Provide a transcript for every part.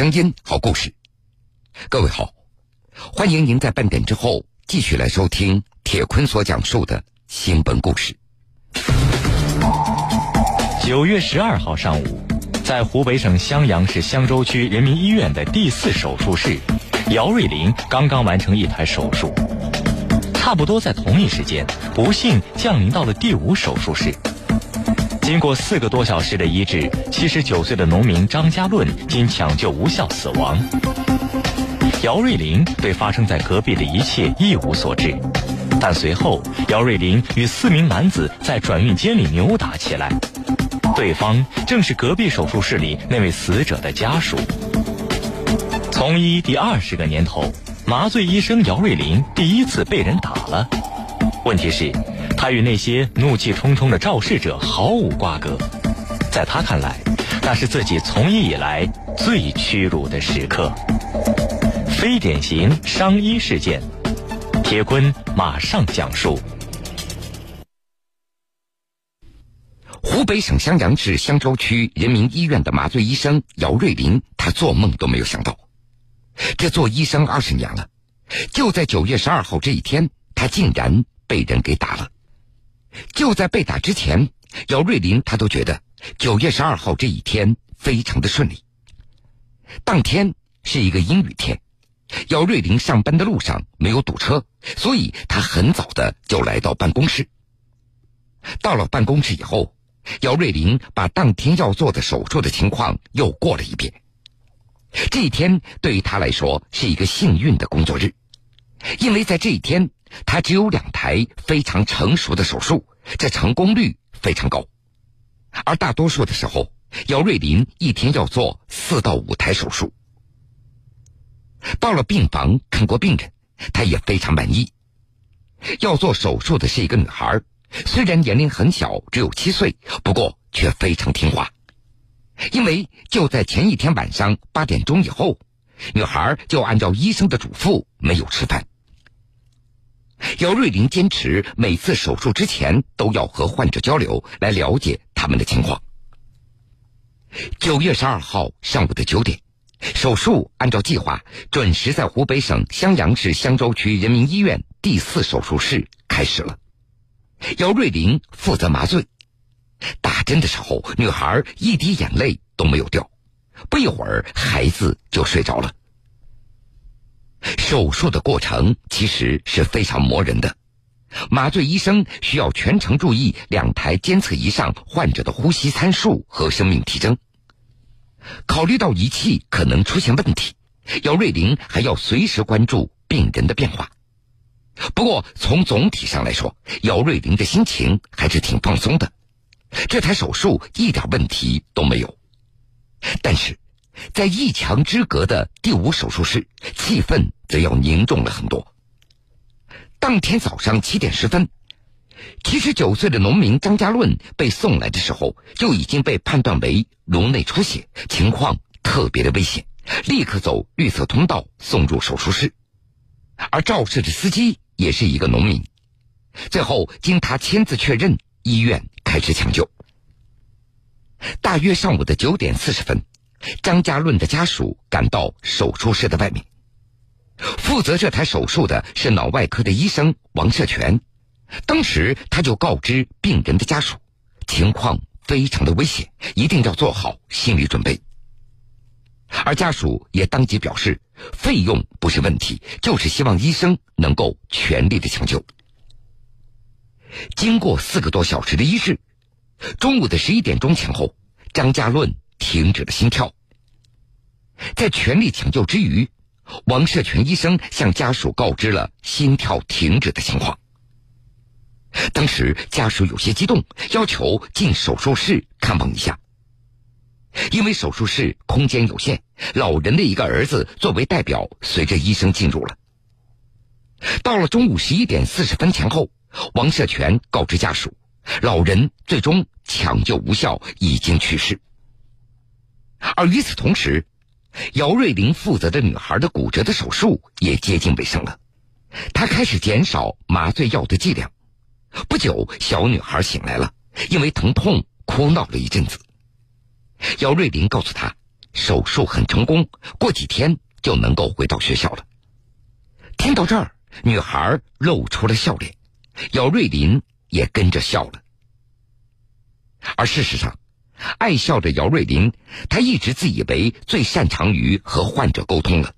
声音好故事，各位好，欢迎您在半点之后继续来收听铁坤所讲述的新闻故事。九月十二号上午，在湖北省襄阳市襄州区人民医院的第四手术室，姚瑞林刚刚完成一台手术。差不多在同一时间，不幸降临到了第五手术室。经过四个多小时的医治，七十九岁的农民张家论经抢救无效死亡。姚瑞林对发生在隔壁的一切一无所知，但随后姚瑞林与四名男子在转运间里扭打起来，对方正是隔壁手术室里那位死者的家属。从医第二十个年头，麻醉医生姚瑞林第一次被人打了。问题是。他与那些怒气冲冲的肇事者毫无瓜葛，在他看来，那是自己从医以来最屈辱的时刻。非典型伤医事件，铁坤马上讲述。湖北省襄阳市襄州区人民医院的麻醉医生姚瑞林，他做梦都没有想到，这做医生二十年了，就在九月十二号这一天，他竟然被人给打了。就在被打之前，姚瑞林他都觉得九月十二号这一天非常的顺利。当天是一个阴雨天，姚瑞林上班的路上没有堵车，所以他很早的就来到办公室。到了办公室以后，姚瑞林把当天要做的手术的情况又过了一遍。这一天对于他来说是一个幸运的工作日，因为在这一天。他只有两台非常成熟的手术，这成功率非常高。而大多数的时候，姚瑞林一天要做四到五台手术。到了病房看过病人，他也非常满意。要做手术的是一个女孩，虽然年龄很小，只有七岁，不过却非常听话。因为就在前一天晚上八点钟以后，女孩就按照医生的嘱咐没有吃饭。姚瑞林坚持每次手术之前都要和患者交流，来了解他们的情况。九月十二号上午的九点，手术按照计划准时在湖北省襄阳市襄州区人民医院第四手术室开始了。姚瑞林负责麻醉，打针的时候，女孩一滴眼泪都没有掉，不一会儿孩子就睡着了。手术的过程其实是非常磨人的，麻醉医生需要全程注意两台监测仪上患者的呼吸参数和生命体征。考虑到仪器可能出现问题，姚瑞玲还要随时关注病人的变化。不过从总体上来说，姚瑞玲的心情还是挺放松的。这台手术一点问题都没有，但是。在一墙之隔的第五手术室，气氛则要凝重了很多。当天早上七点十分，七十九岁的农民张家论被送来的时候，就已经被判断为颅内出血，情况特别的危险，立刻走绿色通道送入手术室。而肇事的司机也是一个农民，最后经他签字确认，医院开始抢救。大约上午的九点四十分。张家论的家属赶到手术室的外面，负责这台手术的是脑外科的医生王社全。当时他就告知病人的家属，情况非常的危险，一定要做好心理准备。而家属也当即表示，费用不是问题，就是希望医生能够全力的抢救。经过四个多小时的医治，中午的十一点钟前后，张家论。停止了心跳，在全力抢救之余，王社全医生向家属告知了心跳停止的情况。当时家属有些激动，要求进手术室看望一下。因为手术室空间有限，老人的一个儿子作为代表，随着医生进入了。到了中午十一点四十分前后，王社全告知家属，老人最终抢救无效，已经去世。而与此同时，姚瑞玲负责的女孩的骨折的手术也接近尾声了，她开始减少麻醉药的剂量。不久，小女孩醒来了，因为疼痛哭闹了一阵子。姚瑞玲告诉她，手术很成功，过几天就能够回到学校了。听到这儿，女孩露出了笑脸，姚瑞林也跟着笑了。而事实上，爱笑的姚瑞林，他一直自以为最擅长于和患者沟通了。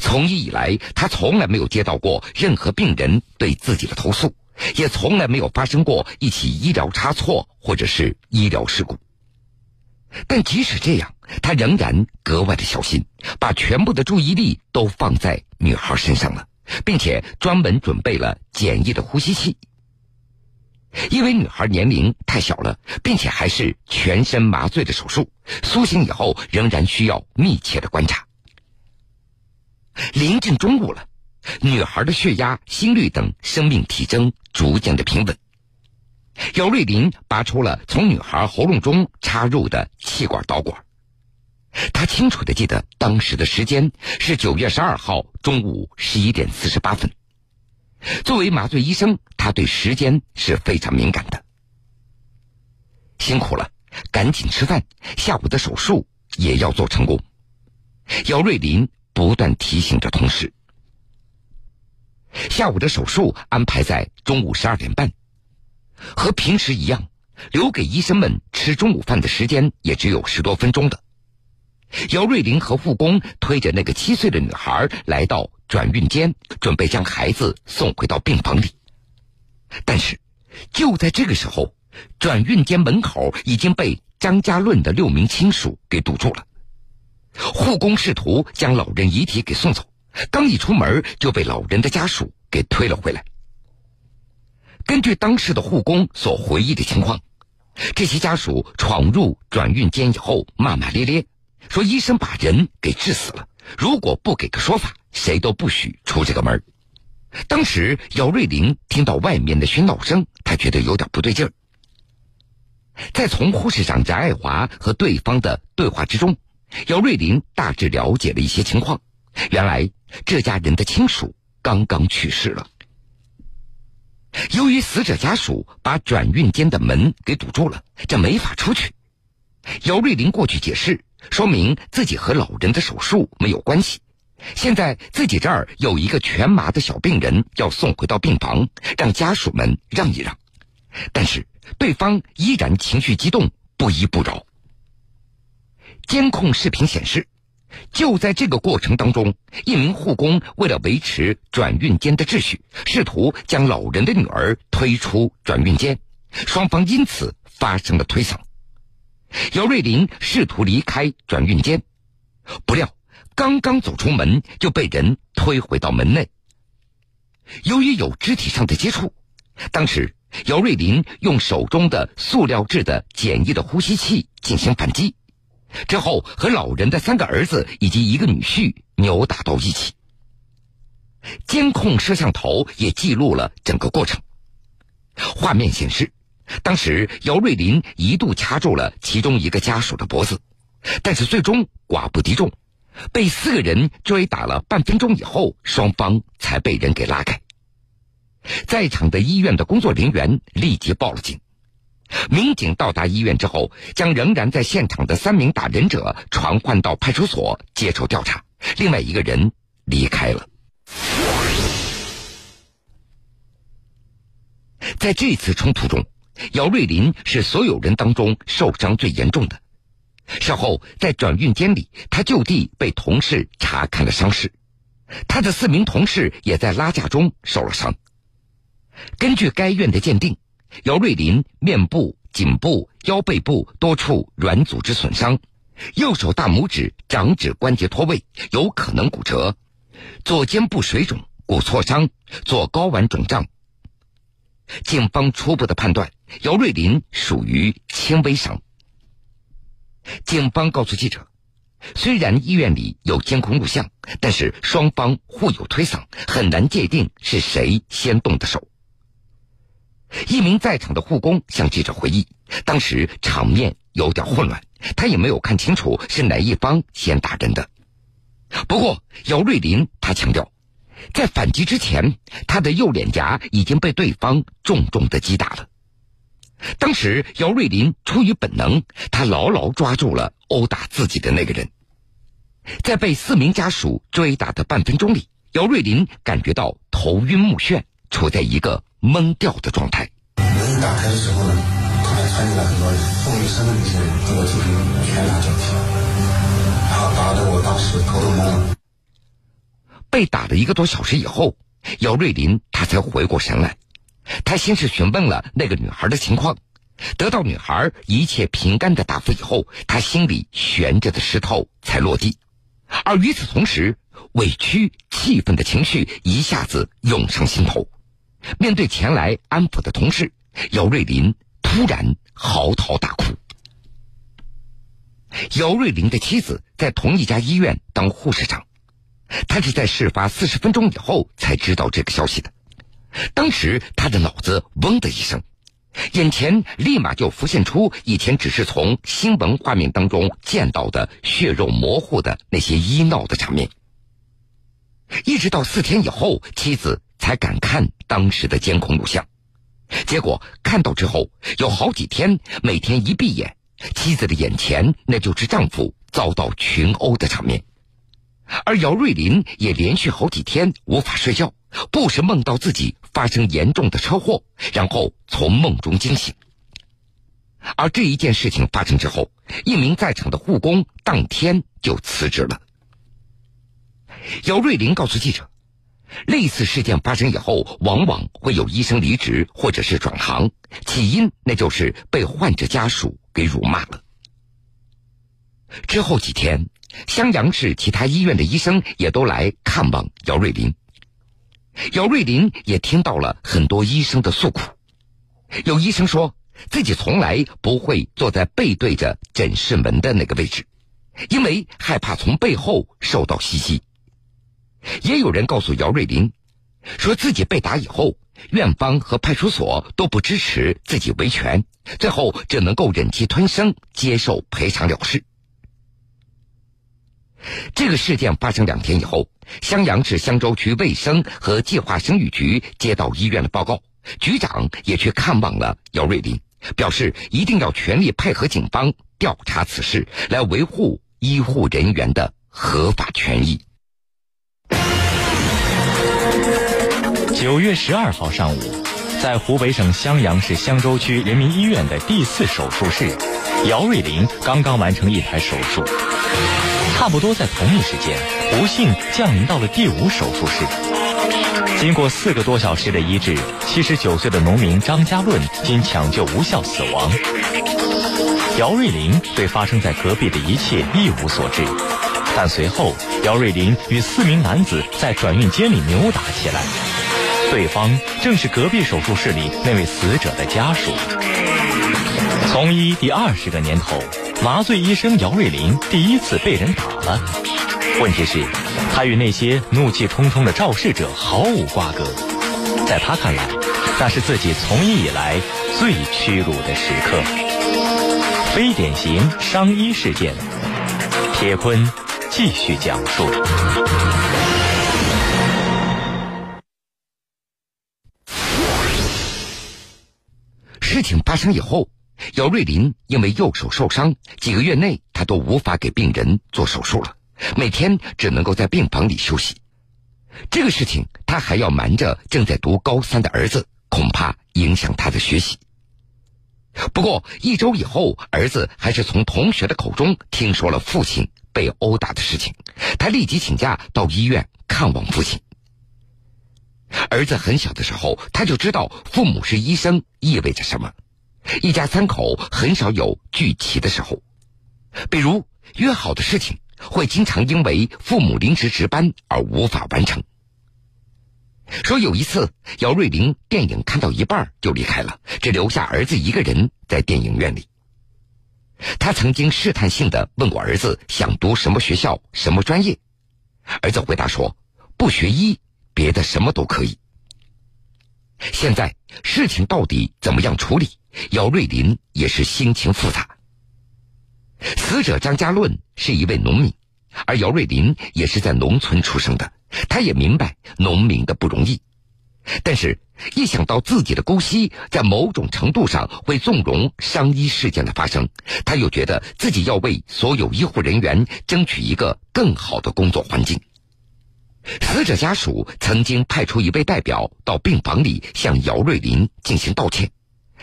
从医以来，他从来没有接到过任何病人对自己的投诉，也从来没有发生过一起医疗差错或者是医疗事故。但即使这样，他仍然格外的小心，把全部的注意力都放在女孩身上了，并且专门准备了简易的呼吸器。因为女孩年龄太小了，并且还是全身麻醉的手术，苏醒以后仍然需要密切的观察。临近中午了，女孩的血压、心率等生命体征逐渐的平稳。姚瑞林拔出了从女孩喉咙中插入的气管导管，他清楚的记得当时的时间是九月十二号中午十一点四十八分。作为麻醉医生，他对时间是非常敏感的。辛苦了，赶紧吃饭，下午的手术也要做成功。姚瑞林。不断提醒着同事。下午的手术安排在中午十二点半，和平时一样，留给医生们吃中午饭的时间也只有十多分钟的。姚瑞林和护工推着那个七岁的女孩来到转运间，准备将孩子送回到病房里。但是，就在这个时候，转运间门口已经被张家论的六名亲属给堵住了。护工试图将老人遗体给送走，刚一出门就被老人的家属给推了回来。根据当时的护工所回忆的情况，这些家属闯入转运间以后骂骂咧咧，说医生把人给治死了，如果不给个说法，谁都不许出这个门。当时姚瑞玲听到外面的喧闹声，她觉得有点不对劲儿。在从护士长翟爱华和对方的对话之中。姚瑞林大致了解了一些情况，原来这家人的亲属刚刚去世了。由于死者家属把转运间的门给堵住了，这没法出去。姚瑞林过去解释，说明自己和老人的手术没有关系。现在自己这儿有一个全麻的小病人要送回到病房，让家属们让一让。但是对方依然情绪激动，不依不饶。监控视频显示，就在这个过程当中，一名护工为了维持转运间的秩序，试图将老人的女儿推出转运间，双方因此发生了推搡。姚瑞林试图离开转运间，不料刚刚走出门就被人推回到门内。由于有肢体上的接触，当时姚瑞林用手中的塑料制的简易的呼吸器进行反击。之后和老人的三个儿子以及一个女婿扭打到一起，监控摄像头也记录了整个过程。画面显示，当时姚瑞林一度掐住了其中一个家属的脖子，但是最终寡不敌众，被四个人追打了半分钟以后，双方才被人给拉开。在场的医院的工作人员立即报了警。民警到达医院之后，将仍然在现场的三名打人者传唤到派出所接受调查。另外一个人离开了。在这次冲突中，姚瑞林是所有人当中受伤最严重的。事后在转运间里，他就地被同事查看了伤势，他的四名同事也在拉架中受了伤。根据该院的鉴定。姚瑞林面部、颈部、腰背部多处软组织损伤，右手大拇指、掌指关节脱位，有可能骨折；左肩部水肿、骨挫伤，左睾丸肿胀。警方初步的判断，姚瑞林属于轻微伤。警方告诉记者，虽然医院里有监控录像，但是双方互有推搡，很难界定是谁先动的手。一名在场的护工向记者回忆，当时场面有点混乱，他也没有看清楚是哪一方先打人的。不过姚瑞林他强调，在反击之前，他的右脸颊已经被对方重重的击打了。当时姚瑞林出于本能，他牢牢抓住了殴打自己的那个人。在被四名家属追打的半分钟里，姚瑞林感觉到头晕目眩，处在一个懵掉的状态。门打开的时候呢，突然窜进来很多人，凤玉生的那些人对我进行拳打脚踢，然后打得我当时头都懵了。被打了一个多小时以后，姚瑞林他才回过神来。他先是询问了那个女孩的情况，得到女孩一切平安的答复以后，他心里悬着的石头才落地。而与此同时，委屈、气愤的情绪一下子涌上心头。面对前来安抚的同事，姚瑞林突然嚎啕大哭。姚瑞林的妻子在同一家医院当护士长，她是在事发四十分钟以后才知道这个消息的。当时她的脑子嗡的一声，眼前立马就浮现出以前只是从新闻画面当中见到的血肉模糊的那些医闹的场面。一直到四天以后，妻子才敢看当时的监控录像，结果看到之后，有好几天每天一闭眼，妻子的眼前那就是丈夫遭到群殴的场面，而姚瑞林也连续好几天无法睡觉。不时梦到自己发生严重的车祸，然后从梦中惊醒。而这一件事情发生之后，一名在场的护工当天就辞职了。姚瑞林告诉记者，类似事件发生以后，往往会有医生离职或者是转行，起因那就是被患者家属给辱骂了。之后几天，襄阳市其他医院的医生也都来看望姚瑞林。姚瑞林也听到了很多医生的诉苦，有医生说自己从来不会坐在背对着诊室门的那个位置，因为害怕从背后受到袭击。也有人告诉姚瑞林，说自己被打以后，院方和派出所都不支持自己维权，最后只能够忍气吞声接受赔偿了事。这个事件发生两天以后，襄阳市襄州区卫生和计划生育局接到医院的报告，局长也去看望了姚瑞林，表示一定要全力配合警方调查此事，来维护医护人员的合法权益。九月十二号上午，在湖北省襄阳市襄州区人民医院的第四手术室，姚瑞林刚刚完成一台手术。差不多在同一时间，不幸降临到了第五手术室。经过四个多小时的医治，七十九岁的农民张家论经抢救无效死亡。姚瑞林对发生在隔壁的一切一无所知，但随后姚瑞林与四名男子在转运间里扭打起来，对方正是隔壁手术室里那位死者的家属。从医第二十个年头。麻醉医生姚瑞林第一次被人打了，问题是，他与那些怒气冲冲的肇事者毫无瓜葛，在他看来，那是自己从医以来最屈辱的时刻。非典型伤医事件，铁坤继续讲述。事情发生以后。姚瑞林因为右手受伤，几个月内他都无法给病人做手术了，每天只能够在病房里休息。这个事情他还要瞒着正在读高三的儿子，恐怕影响他的学习。不过一周以后，儿子还是从同学的口中听说了父亲被殴打的事情，他立即请假到医院看望父亲。儿子很小的时候，他就知道父母是医生意味着什么。一家三口很少有聚齐的时候，比如约好的事情，会经常因为父母临时值班而无法完成。说有一次，姚瑞玲电影看到一半就离开了，只留下儿子一个人在电影院里。他曾经试探性的问过儿子想读什么学校、什么专业，儿子回答说不学医，别的什么都可以。现在事情到底怎么样处理？姚瑞林也是心情复杂。死者张家论是一位农民，而姚瑞林也是在农村出生的，他也明白农民的不容易。但是，一想到自己的姑息在某种程度上会纵容伤医事件的发生，他又觉得自己要为所有医护人员争取一个更好的工作环境。死者家属曾经派出一位代表到病房里向姚瑞林进行道歉，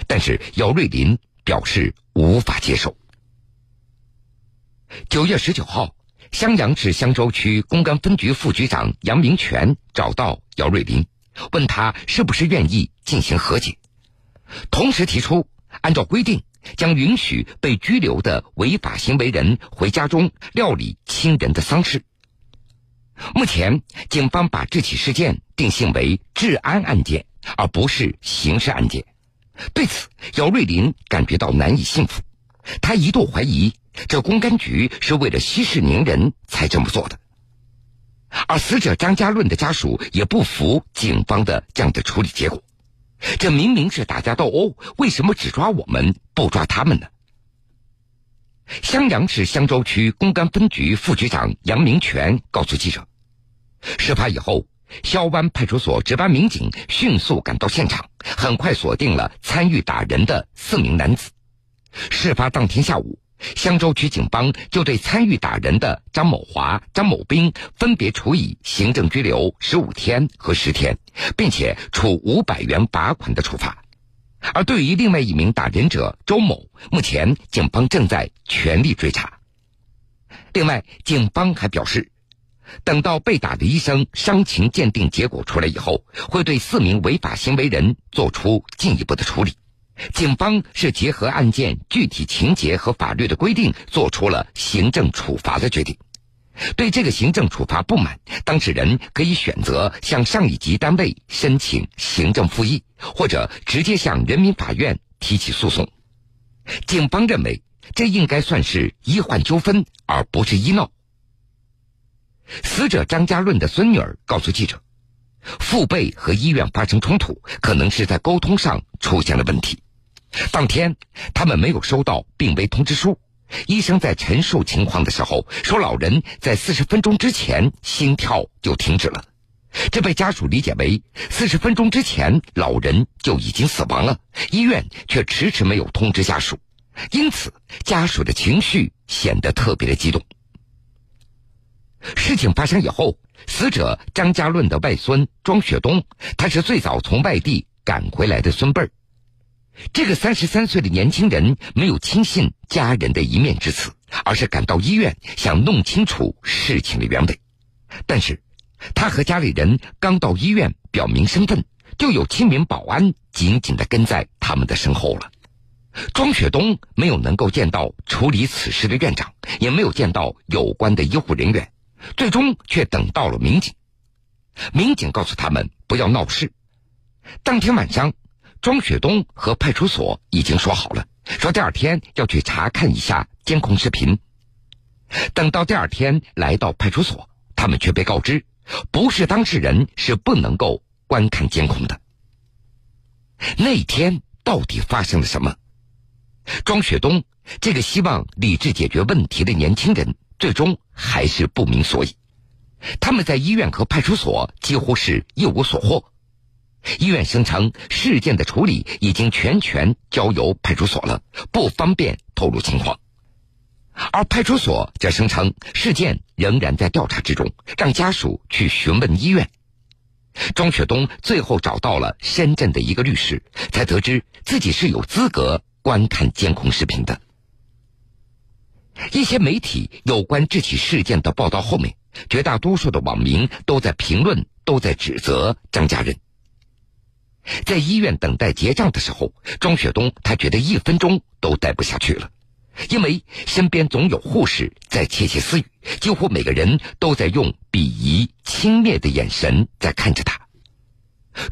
但是姚瑞林表示无法接受。九月十九号，襄阳市襄州区公安分局副局长杨明全找到姚瑞林，问他是不是愿意进行和解，同时提出按照规定将允许被拘留的违法行为人回家中料理亲人的丧事。目前，警方把这起事件定性为治安案件，而不是刑事案件。对此，姚瑞林感觉到难以信服。他一度怀疑，这公安局是为了息事宁人才这么做的。而死者张家论的家属也不服警方的这样的处理结果。这明明是打架斗殴，为什么只抓我们，不抓他们呢？襄阳市襄州区公安分局副局长杨明全告诉记者，事发以后，萧湾派出所值班民警迅速赶到现场，很快锁定了参与打人的四名男子。事发当天下午，襄州区警方就对参与打人的张某华、张某兵分别处以行政拘留十五天和十天，并且处五百元罚款的处罚。而对于另外一名打人者周某，目前警方正在全力追查。另外，警方还表示，等到被打的医生伤情鉴定结果出来以后，会对四名违法行为人做出进一步的处理。警方是结合案件具体情节和法律的规定，做出了行政处罚的决定。对这个行政处罚不满，当事人可以选择向上一级单位申请行政复议，或者直接向人民法院提起诉讼。警方认为，这应该算是医患纠纷，而不是医闹。死者张家润的孙女儿告诉记者，父辈和医院发生冲突，可能是在沟通上出现了问题。当天，他们没有收到病危通知书。医生在陈述情况的时候说，老人在四十分钟之前心跳就停止了，这被家属理解为四十分钟之前老人就已经死亡了，医院却迟迟没有通知家属，因此家属的情绪显得特别的激动。事情发生以后，死者张家论的外孙庄雪东，他是最早从外地赶回来的孙辈儿。这个三十三岁的年轻人没有轻信家人的一面之词，而是赶到医院想弄清楚事情的原委。但是，他和家里人刚到医院表明身份，就有七名保安紧紧的跟在他们的身后了。庄雪东没有能够见到处理此事的院长，也没有见到有关的医护人员，最终却等到了民警。民警告诉他们不要闹事。当天晚上。庄雪东和派出所已经说好了，说第二天要去查看一下监控视频。等到第二天来到派出所，他们却被告知，不是当事人是不能够观看监控的。那天到底发生了什么？庄雪东这个希望理智解决问题的年轻人，最终还是不明所以。他们在医院和派出所几乎是一无所获。医院声称事件的处理已经全权交由派出所了，不方便透露情况。而派出所则声称事件仍然在调查之中，让家属去询问医院。庄雪东最后找到了深圳的一个律师，才得知自己是有资格观看监控视频的。一些媒体有关这起事件的报道后面，绝大多数的网民都在评论，都在指责张家人。在医院等待结账的时候，庄雪东他觉得一分钟都待不下去了，因为身边总有护士在窃窃私语，几乎每个人都在用鄙夷、轻蔑的眼神在看着他。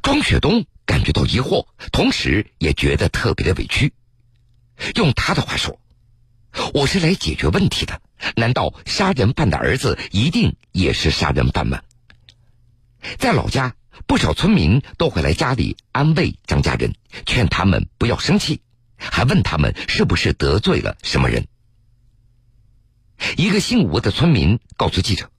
庄雪东感觉到疑惑，同时也觉得特别的委屈。用他的话说：“我是来解决问题的，难道杀人犯的儿子一定也是杀人犯吗？”在老家。不少村民都会来家里安慰张家人，劝他们不要生气，还问他们是不是得罪了什么人。一个姓吴的村民告诉记者，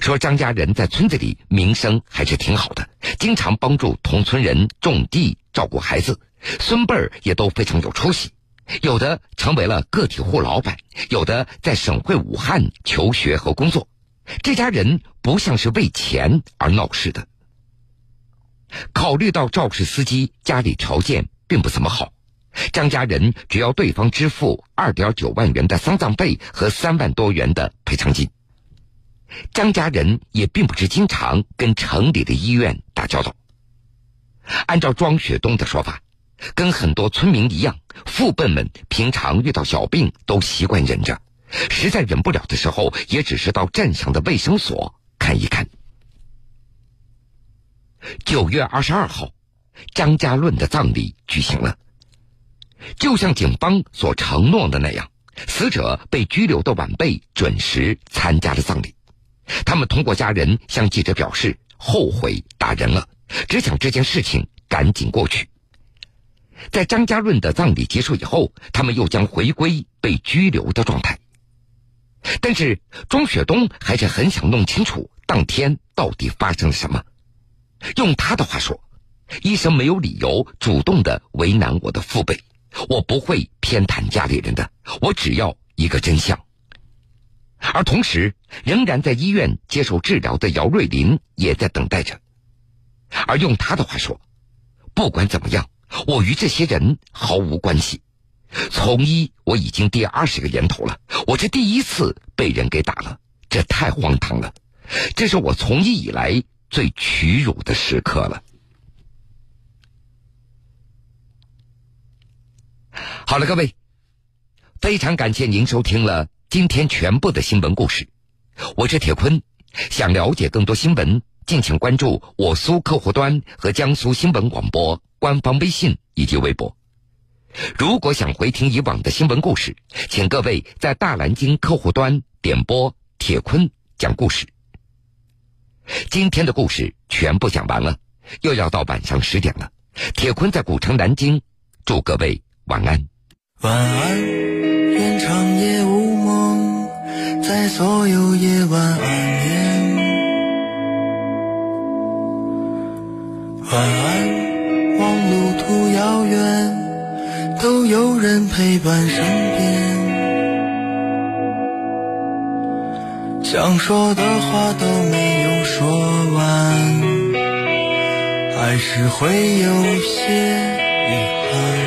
说张家人在村子里名声还是挺好的，经常帮助同村人种地、照顾孩子，孙辈儿也都非常有出息，有的成为了个体户老板，有的在省会武汉求学和工作。这家人不像是为钱而闹事的。考虑到肇事司机家里条件并不怎么好，张家人只要对方支付二点九万元的丧葬费和三万多元的赔偿金。张家人也并不是经常跟城里的医院打交道。按照庄雪东的说法，跟很多村民一样，父辈们平常遇到小病都习惯忍着，实在忍不了的时候，也只是到镇上的卫生所看一看。九月二十二号，张家论的葬礼举行了，就像警方所承诺的那样，死者被拘留的晚辈准时参加了葬礼。他们通过家人向记者表示后悔打人了，只想这件事情赶紧过去。在张家润的葬礼结束以后，他们又将回归被拘留的状态。但是庄雪东还是很想弄清楚当天到底发生了什么。用他的话说：“医生没有理由主动的为难我的父辈，我不会偏袒家里人的，我只要一个真相。”而同时，仍然在医院接受治疗的姚瑞林也在等待着。而用他的话说：“不管怎么样，我与这些人毫无关系。从医我已经第二十个年头了，我这第一次被人给打了，这太荒唐了，这是我从医以来最屈辱的时刻了。”好了，各位，非常感谢您收听了。今天全部的新闻故事，我是铁坤。想了解更多新闻，敬请关注我苏客户端和江苏新闻广播官方微信以及微博。如果想回听以往的新闻故事，请各位在大蓝鲸客户端点播铁坤讲故事。今天的故事全部讲完了，又要到晚上十点了。铁坤在古城南京，祝各位晚安。晚安，愿长夜无梦。在所有夜晚安眠，晚安。望路途遥远，都有人陪伴身边。想说的话都说完，还是会有些遗憾。